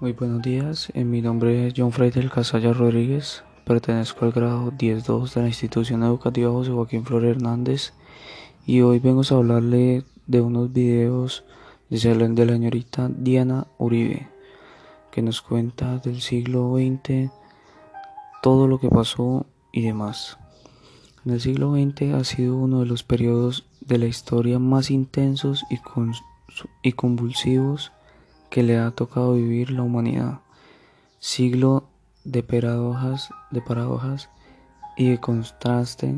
Muy buenos días, eh, mi nombre es John Frey del Casalla Rodríguez, pertenezco al grado 10-2 de la institución educativa José Joaquín Flor Hernández y hoy vengo a hablarle de unos videos de la señorita Diana Uribe que nos cuenta del siglo XX, todo lo que pasó y demás. En el siglo XX ha sido uno de los periodos de la historia más intensos y, y convulsivos que le ha tocado vivir la humanidad. Siglo de paradojas, de paradojas y de contraste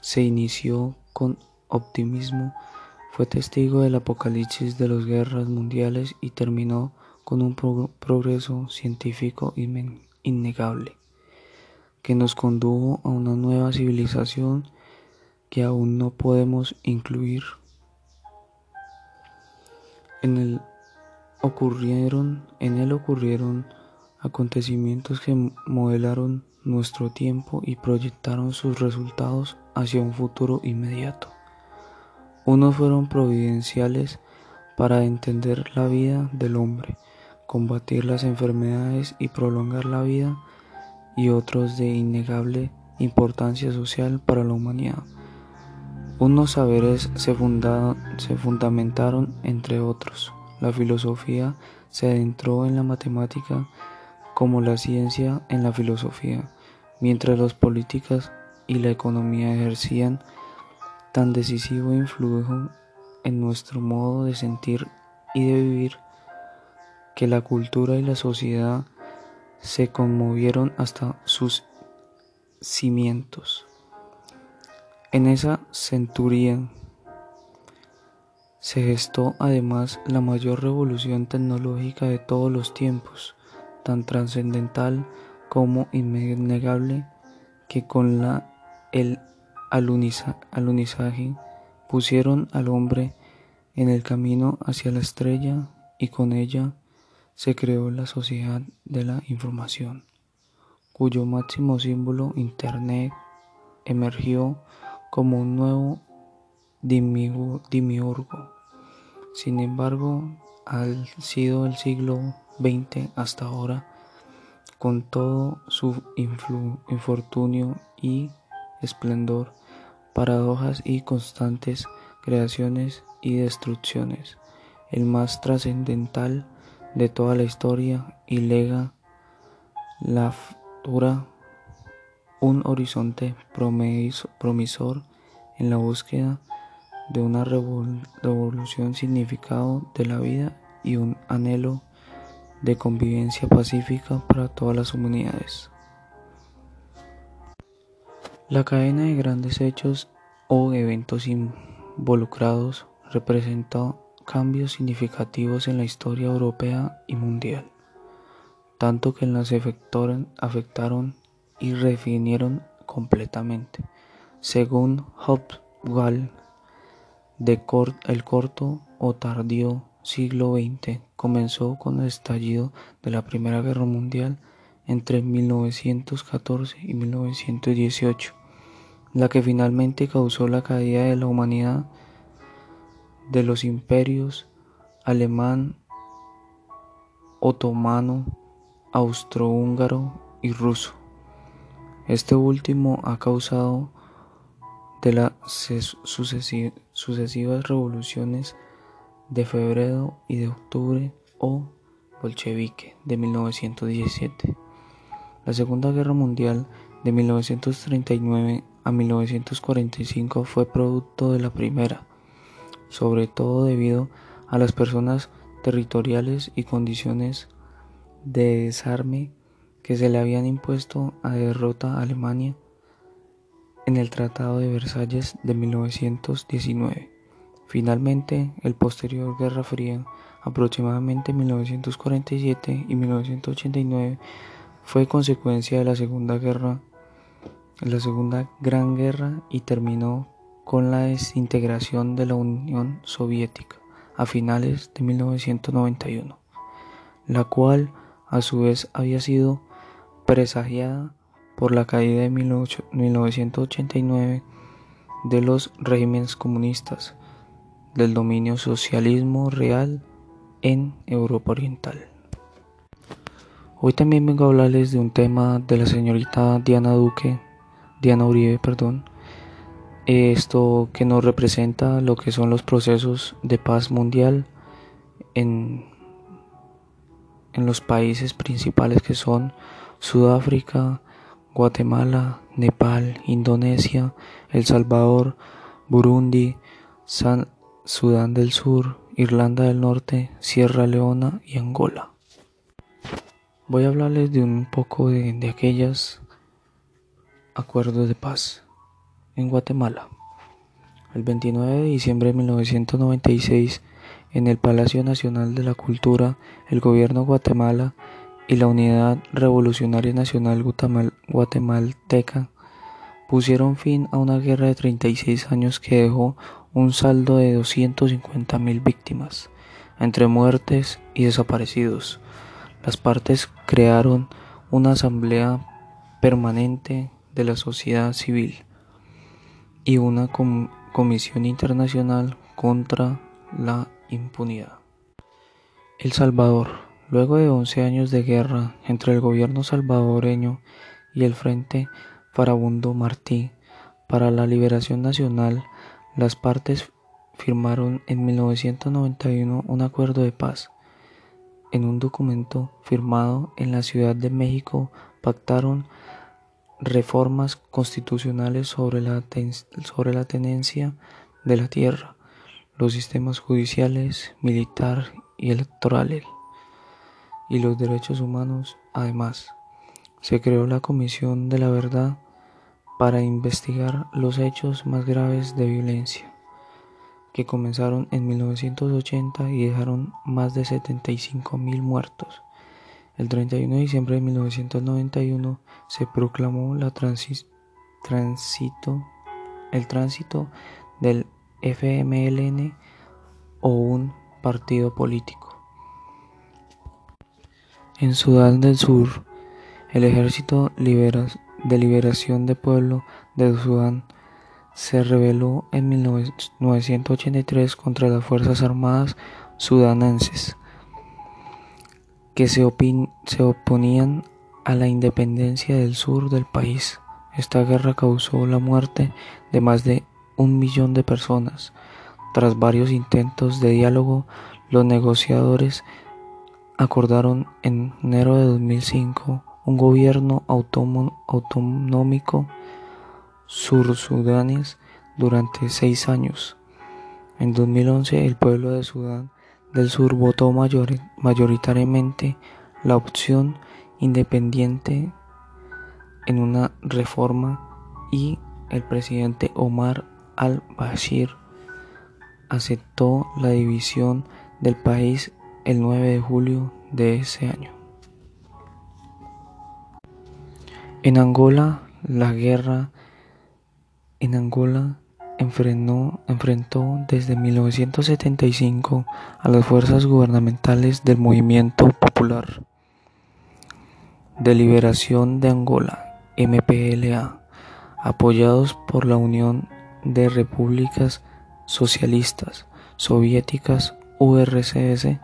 se inició con optimismo, fue testigo del apocalipsis de las guerras mundiales y terminó con un progreso científico innegable que nos condujo a una nueva civilización que aún no podemos incluir. En el ocurrieron, en él ocurrieron acontecimientos que modelaron nuestro tiempo y proyectaron sus resultados hacia un futuro inmediato. Unos fueron providenciales para entender la vida del hombre, combatir las enfermedades y prolongar la vida, y otros de innegable importancia social para la humanidad. Unos saberes se, se fundamentaron entre otros. La filosofía se adentró en la matemática como la ciencia en la filosofía, mientras las políticas y la economía ejercían tan decisivo influjo en nuestro modo de sentir y de vivir que la cultura y la sociedad se conmovieron hasta sus cimientos. En esa centuria se gestó además la mayor revolución tecnológica de todos los tiempos, tan trascendental como innegable que con la, el alunizaje pusieron al hombre en el camino hacia la estrella y con ella se creó la sociedad de la información, cuyo máximo símbolo Internet emergió como un nuevo dimiurgo sin embargo, ha sido el siglo XX hasta ahora, con todo su infortunio y esplendor, paradojas y constantes creaciones y destrucciones, el más trascendental de toda la historia y lega la futura un horizonte promisor en la búsqueda de una revolución significado de la vida y un anhelo de convivencia pacífica para todas las humanidades. La cadena de grandes hechos o eventos involucrados representó cambios significativos en la historia europea y mundial, tanto que las afectaron y refinieron completamente. Según Hopwell, de el corto o tardío siglo XX comenzó con el estallido de la Primera Guerra Mundial entre 1914 y 1918, la que finalmente causó la caída de la humanidad de los imperios alemán, otomano, austrohúngaro y ruso. Este último ha causado de las sucesivas revoluciones de febrero y de octubre o bolchevique de 1917. La Segunda Guerra Mundial de 1939 a 1945 fue producto de la primera, sobre todo debido a las personas territoriales y condiciones de desarme que se le habían impuesto a derrota a Alemania en el Tratado de Versalles de 1919. Finalmente, el posterior Guerra Fría, aproximadamente 1947 y 1989, fue consecuencia de la Segunda Guerra, la Segunda Gran Guerra y terminó con la desintegración de la Unión Soviética a finales de 1991, la cual a su vez había sido presagiada por la caída de 1989 de los regímenes comunistas, del dominio socialismo real en Europa Oriental. Hoy también vengo a hablarles de un tema de la señorita Diana Duque, Diana Uribe, perdón. Esto que nos representa lo que son los procesos de paz mundial en, en los países principales que son Sudáfrica, Guatemala, Nepal, Indonesia, El Salvador, Burundi, San, Sudán del Sur, Irlanda del Norte, Sierra Leona y Angola. Voy a hablarles de un poco de, de aquellas acuerdos de paz en Guatemala. El 29 de diciembre de 1996, en el Palacio Nacional de la Cultura, el gobierno de Guatemala y la Unidad Revolucionaria Nacional Guatemalteca pusieron fin a una guerra de 36 años que dejó un saldo de 250.000 víctimas, entre muertes y desaparecidos. Las partes crearon una asamblea permanente de la sociedad civil y una comisión internacional contra la impunidad. El Salvador Luego de 11 años de guerra entre el gobierno salvadoreño y el Frente Farabundo Martí para la Liberación Nacional, las partes firmaron en 1991 un acuerdo de paz. En un documento firmado en la Ciudad de México pactaron reformas constitucionales sobre la, sobre la tenencia de la tierra, los sistemas judiciales, militar y electorales y los derechos humanos. Además, se creó la Comisión de la Verdad para investigar los hechos más graves de violencia que comenzaron en 1980 y dejaron más de 75 mil muertos. El 31 de diciembre de 1991 se proclamó la el tránsito del FMLN o un partido político. En Sudán del Sur, el Ejército de Liberación del Pueblo de Sudán se rebeló en 1983 contra las Fuerzas Armadas sudanenses que se, se oponían a la independencia del sur del país. Esta guerra causó la muerte de más de un millón de personas. Tras varios intentos de diálogo, los negociadores acordaron en enero de 2005 un gobierno autonómico sur-sudanés durante seis años. En 2011 el pueblo de Sudán del Sur votó mayoritariamente la opción independiente en una reforma y el presidente Omar al-Bashir aceptó la división del país el 9 de julio de ese año. En Angola, la guerra en Angola enfrentó, enfrentó desde 1975 a las fuerzas gubernamentales del Movimiento Popular de Liberación de Angola, MPLA, apoyados por la Unión de Repúblicas Socialistas Soviéticas, URSS,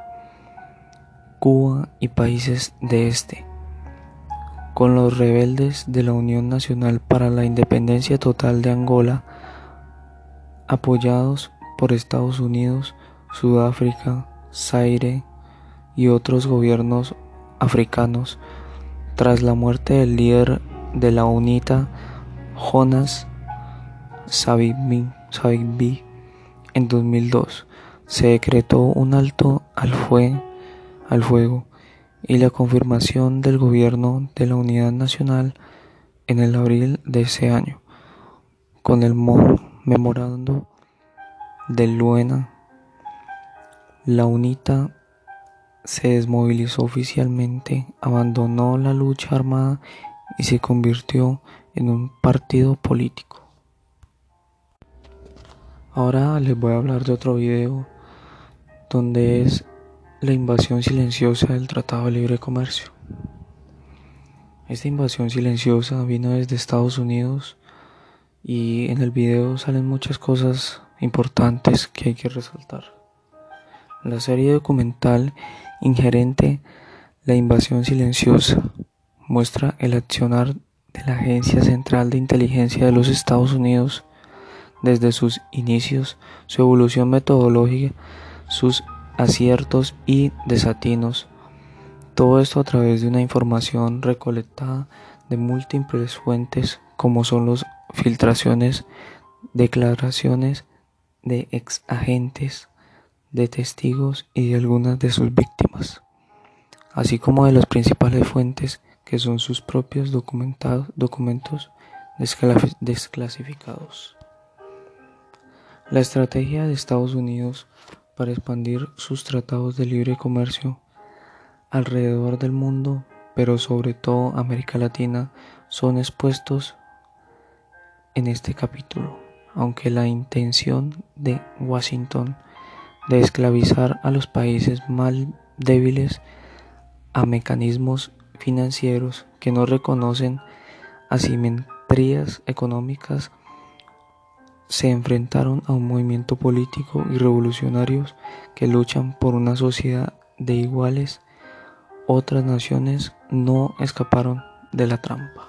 Cuba y países de este, con los rebeldes de la Unión Nacional para la Independencia Total de Angola, apoyados por Estados Unidos, Sudáfrica, Zaire y otros gobiernos africanos, tras la muerte del líder de la UNITA, Jonas Savimbi, en 2002, se decretó un alto al fuego al fuego y la confirmación del gobierno de la Unidad Nacional en el abril de ese año, con el memorando de Luena, la UNITA se desmovilizó oficialmente, abandonó la lucha armada y se convirtió en un partido político. Ahora les voy a hablar de otro video donde es la invasión silenciosa del Tratado de Libre Comercio. Esta invasión silenciosa vino desde Estados Unidos y en el video salen muchas cosas importantes que hay que resaltar. La serie documental Ingerente La invasión silenciosa muestra el accionar de la Agencia Central de Inteligencia de los Estados Unidos desde sus inicios, su evolución metodológica, sus aciertos y desatinos. Todo esto a través de una información recolectada de múltiples fuentes como son las filtraciones, declaraciones de ex agentes, de testigos y de algunas de sus víctimas, así como de las principales fuentes que son sus propios documentos desclasificados. La estrategia de Estados Unidos para expandir sus tratados de libre comercio alrededor del mundo, pero sobre todo América Latina, son expuestos en este capítulo, aunque la intención de Washington de esclavizar a los países más débiles a mecanismos financieros que no reconocen asimetrías económicas se enfrentaron a un movimiento político y revolucionarios que luchan por una sociedad de iguales. Otras naciones no escaparon de la trampa.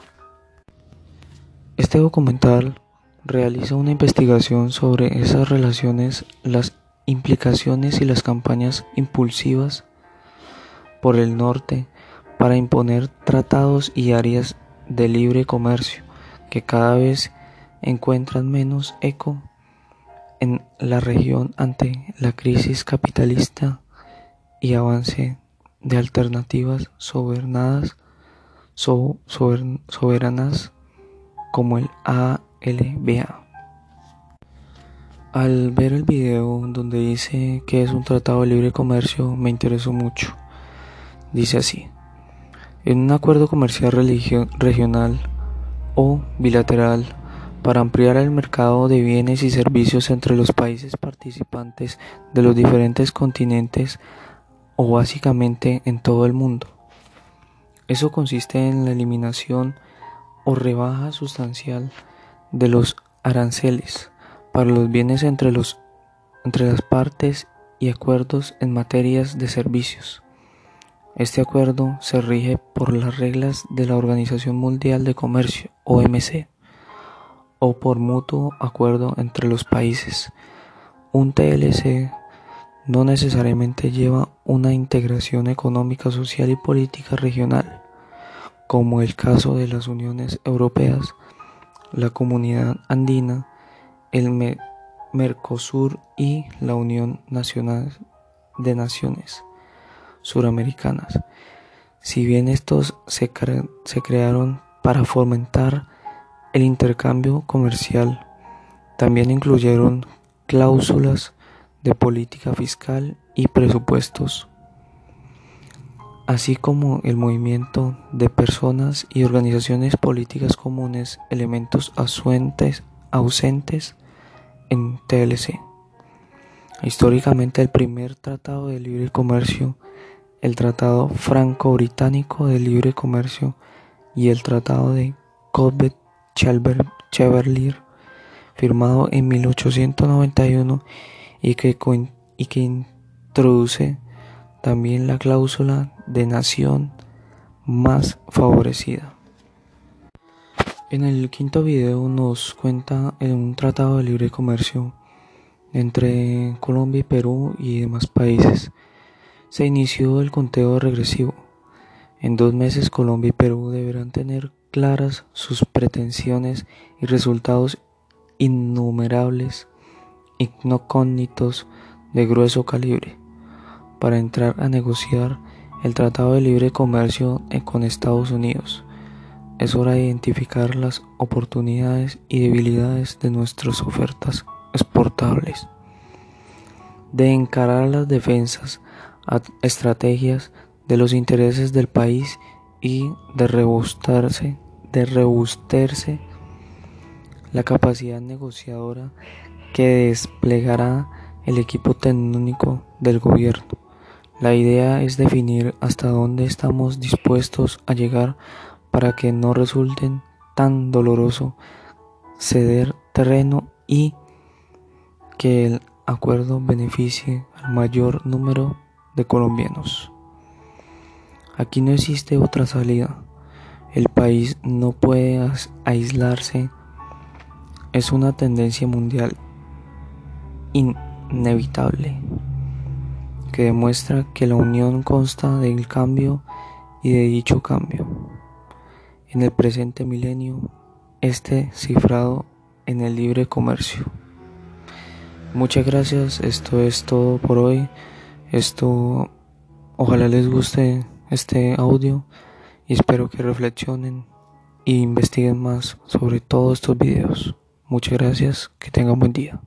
Este documental realiza una investigación sobre esas relaciones, las implicaciones y las campañas impulsivas por el norte para imponer tratados y áreas de libre comercio que cada vez encuentran menos eco en la región ante la crisis capitalista y avance de alternativas soberanas, soberanas como el ALBA. Al ver el video donde dice que es un tratado de libre comercio me interesó mucho. Dice así, en un acuerdo comercial regional o bilateral para ampliar el mercado de bienes y servicios entre los países participantes de los diferentes continentes o básicamente en todo el mundo. Eso consiste en la eliminación o rebaja sustancial de los aranceles para los bienes entre, las partes y acuerdos en materias de servicios. Este acuerdo se rige por las reglas de la Organización Mundial de Comercio, OMC o por mutuo acuerdo entre los países. Un TLC no necesariamente lleva una integración económica, social y política regional, como el caso de las uniones europeas, la Comunidad Andina, el Mercosur y la Unión Nacional de Naciones Suramericanas. Si bien estos se, se crearon para fomentar el intercambio comercial también incluyeron cláusulas de política fiscal y presupuestos, así como el movimiento de personas y organizaciones políticas comunes, elementos ausentes, en TLC. Históricamente el primer tratado de libre comercio, el Tratado Franco-Británico de Libre Comercio y el Tratado de Cobbett Chevalier, firmado en 1891 y que, y que introduce también la cláusula de nación más favorecida. En el quinto video nos cuenta en un tratado de libre comercio entre Colombia y Perú y demás países. Se inició el conteo regresivo. En dos meses Colombia y Perú deberán tener claras sus pretensiones y resultados innumerables incógnitos de grueso calibre para entrar a negociar el Tratado de Libre Comercio con Estados Unidos. Es hora de identificar las oportunidades y debilidades de nuestras ofertas exportables, de encarar las defensas, estrategias de los intereses del país y de rebustarse de rebusterse la capacidad negociadora que desplegará el equipo técnico del gobierno. La idea es definir hasta dónde estamos dispuestos a llegar para que no resulten tan doloroso ceder terreno y que el acuerdo beneficie al mayor número de colombianos. Aquí no existe otra salida. El país no puede aislarse. Es una tendencia mundial inevitable que demuestra que la unión consta del cambio y de dicho cambio. En el presente milenio, este cifrado en el libre comercio. Muchas gracias, esto es todo por hoy. Esto, ojalá les guste este audio y espero que reflexionen e investiguen más sobre todos estos videos. Muchas gracias, que tengan buen día.